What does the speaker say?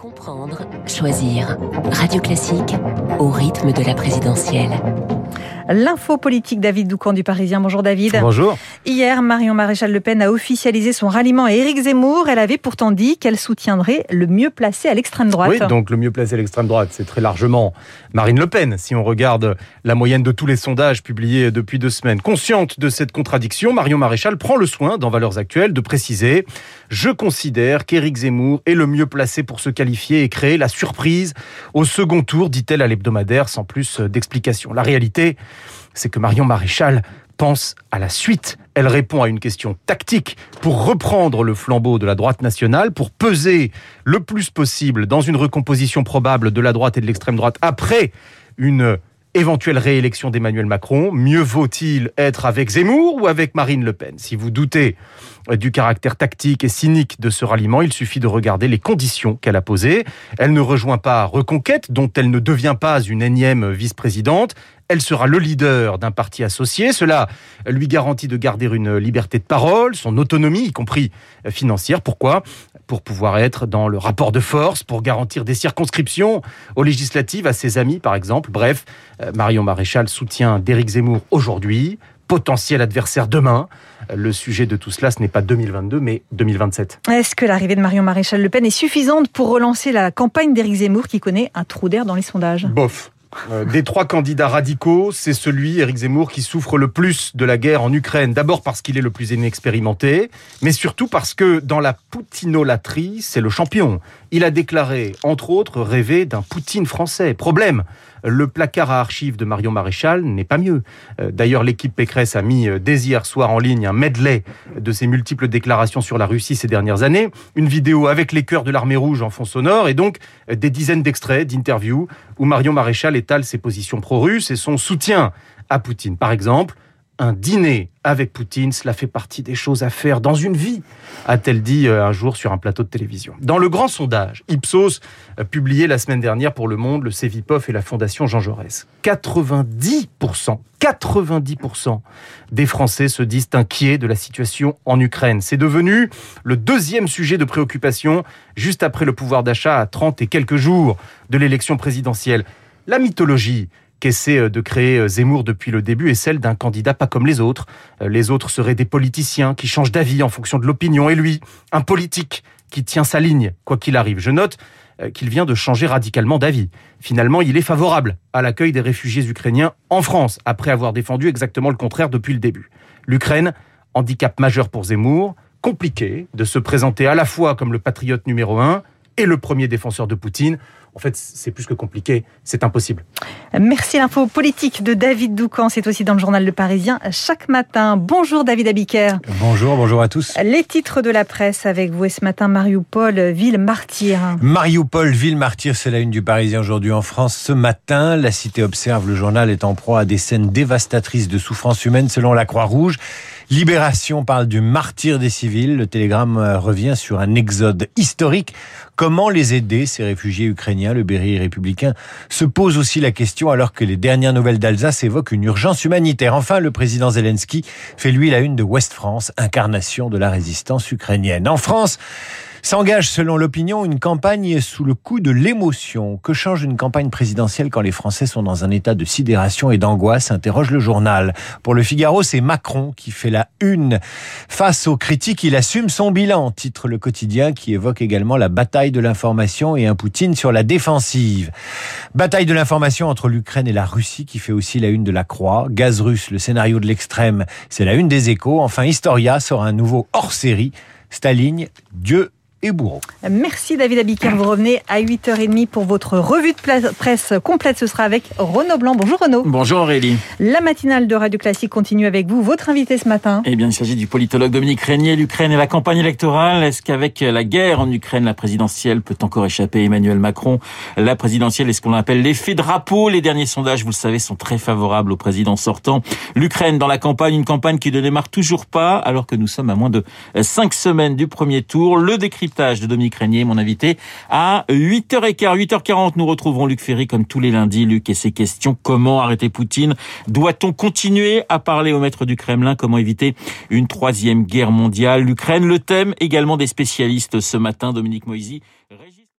Comprendre, choisir. Radio Classique au rythme de la présidentielle. L'info politique David Doucan du Parisien. Bonjour David. Bonjour. Hier, Marion Maréchal Le Pen a officialisé son ralliement à Éric Zemmour. Elle avait pourtant dit qu'elle soutiendrait le mieux placé à l'extrême droite. Oui, donc le mieux placé à l'extrême droite, c'est très largement Marine Le Pen, si on regarde la moyenne de tous les sondages publiés depuis deux semaines. Consciente de cette contradiction, Marion Maréchal prend le soin, dans Valeurs Actuelles, de préciser « Je considère qu'Éric Zemmour est le mieux placé pour se qualifier et créer la surprise au second tour », dit-elle à l'hebdomadaire, sans plus d'explication. La réalité, c'est que Marion Maréchal pense à la suite. Elle répond à une question tactique pour reprendre le flambeau de la droite nationale, pour peser le plus possible dans une recomposition probable de la droite et de l'extrême droite après une éventuelle réélection d'Emmanuel Macron. Mieux vaut-il être avec Zemmour ou avec Marine Le Pen? Si vous doutez du caractère tactique et cynique de ce ralliement, il suffit de regarder les conditions qu'elle a posées. Elle ne rejoint pas Reconquête, dont elle ne devient pas une énième vice-présidente. Elle sera le leader d'un parti associé. Cela lui garantit de garder une liberté de parole, son autonomie, y compris financière. Pourquoi? Pour pouvoir être dans le rapport de force, pour garantir des circonscriptions aux législatives à ses amis, par exemple. Bref, Marion Maréchal soutient d'Éric Zemmour aujourd'hui, potentiel adversaire demain. Le sujet de tout cela, ce n'est pas 2022, mais 2027. Est-ce que l'arrivée de Marion Maréchal Le Pen est suffisante pour relancer la campagne d'Éric Zemmour qui connaît un trou d'air dans les sondages? Bof. Euh, des trois candidats radicaux, c'est celui, Éric Zemmour, qui souffre le plus de la guerre en Ukraine. D'abord parce qu'il est le plus inexpérimenté, mais surtout parce que dans la poutinolatrie, c'est le champion. Il a déclaré, entre autres, rêver d'un Poutine français. Problème, le placard à archives de Marion Maréchal n'est pas mieux. Euh, d'ailleurs, l'équipe Pécresse a mis euh, dès hier soir en ligne un medley de ses multiples déclarations sur la Russie ces dernières années, une vidéo avec les cœurs de l'armée rouge en fond sonore et donc des dizaines d'extraits d'interviews où Marion Maréchal étale ses positions pro-russes et son soutien à Poutine. Par exemple, un dîner avec Poutine, cela fait partie des choses à faire dans une vie, a-t-elle dit euh, un jour sur un plateau de télévision. Dans le grand sondage, Ipsos, euh, publié la semaine dernière pour Le Monde, le Cevipof et la Fondation Jean Jaurès, 90%, 90% des Français se disent inquiets de la situation en Ukraine. C'est devenu le deuxième sujet de préoccupation juste après le pouvoir d'achat à 30 et quelques jours de l'élection présidentielle. La mythologie qu'essaie euh, de créer euh, Zemmour depuis le début est celle d'un candidat pas comme les autres. Euh, les autres seraient des politiciens qui changent d'avis en fonction de l'opinion, et lui, un politique qui tient sa ligne, quoi qu'il arrive. Je note qu'il vient de changer radicalement d'avis. Finalement, il est favorable à l'accueil des réfugiés ukrainiens en France, après avoir défendu exactement le contraire depuis le début. L'Ukraine, handicap majeur pour Zemmour, compliqué de se présenter à la fois comme le patriote numéro un et le premier défenseur de Poutine. En fait, c'est plus que compliqué, c'est impossible. Merci l'info politique de David Doucan, c'est aussi dans le journal Le Parisien chaque matin. Bonjour David Abiker. Bonjour, bonjour à tous. Les titres de la presse avec vous et ce matin Mariupol, ville martyre. Mariupol, ville martyre, c'est la une du Parisien aujourd'hui en France. Ce matin, la cité observe, le journal est en proie à des scènes dévastatrices de souffrance humaine selon la Croix-Rouge. Libération parle du martyr des civils. Le télégramme euh, revient sur un exode historique. Comment les aider, ces réfugiés ukrainiens? Le Berry républicain se pose aussi la question alors que les dernières nouvelles d'Alsace évoquent une urgence humanitaire. Enfin, le président Zelensky fait lui la une de Ouest France, incarnation de la résistance ukrainienne. En France, S'engage, selon l'opinion, une campagne sous le coup de l'émotion. Que change une campagne présidentielle quand les Français sont dans un état de sidération et d'angoisse interroge le journal. Pour le Figaro, c'est Macron qui fait la une. Face aux critiques, il assume son bilan, titre le quotidien qui évoque également la bataille de l'information et un Poutine sur la défensive. Bataille de l'information entre l'Ukraine et la Russie qui fait aussi la une de la Croix. Gaz russe, le scénario de l'extrême, c'est la une des échos. Enfin, Historia sort un nouveau hors-série. Staline, Dieu et bourreau. Merci David Abiker. Vous revenez à 8h30 pour votre revue de presse complète. Ce sera avec Renaud Blanc. Bonjour Renaud. Bonjour Aurélie. La matinale de Radio Classique continue avec vous. Votre invité ce matin Eh bien, il s'agit du politologue Dominique Régnier. L'Ukraine et la campagne électorale. Est-ce qu'avec la guerre en Ukraine, la présidentielle peut encore échapper? Emmanuel Macron La présidentielle est ce qu'on appelle l'effet drapeau. Les derniers sondages, vous le savez, sont très favorables au président sortant. L'Ukraine dans la campagne, une campagne qui ne démarre toujours pas alors que nous sommes à moins de cinq semaines du premier tour. Le décryptage de Dominique Régnier, mon invité. À 8h15, 8h40, nous retrouverons Luc Ferry comme tous les lundis. Luc et ses questions. Comment arrêter Poutine? Doit-on continuer à parler au maître du Kremlin? Comment éviter une troisième guerre mondiale? L'Ukraine, le thème également des spécialistes ce matin. Dominique Moisy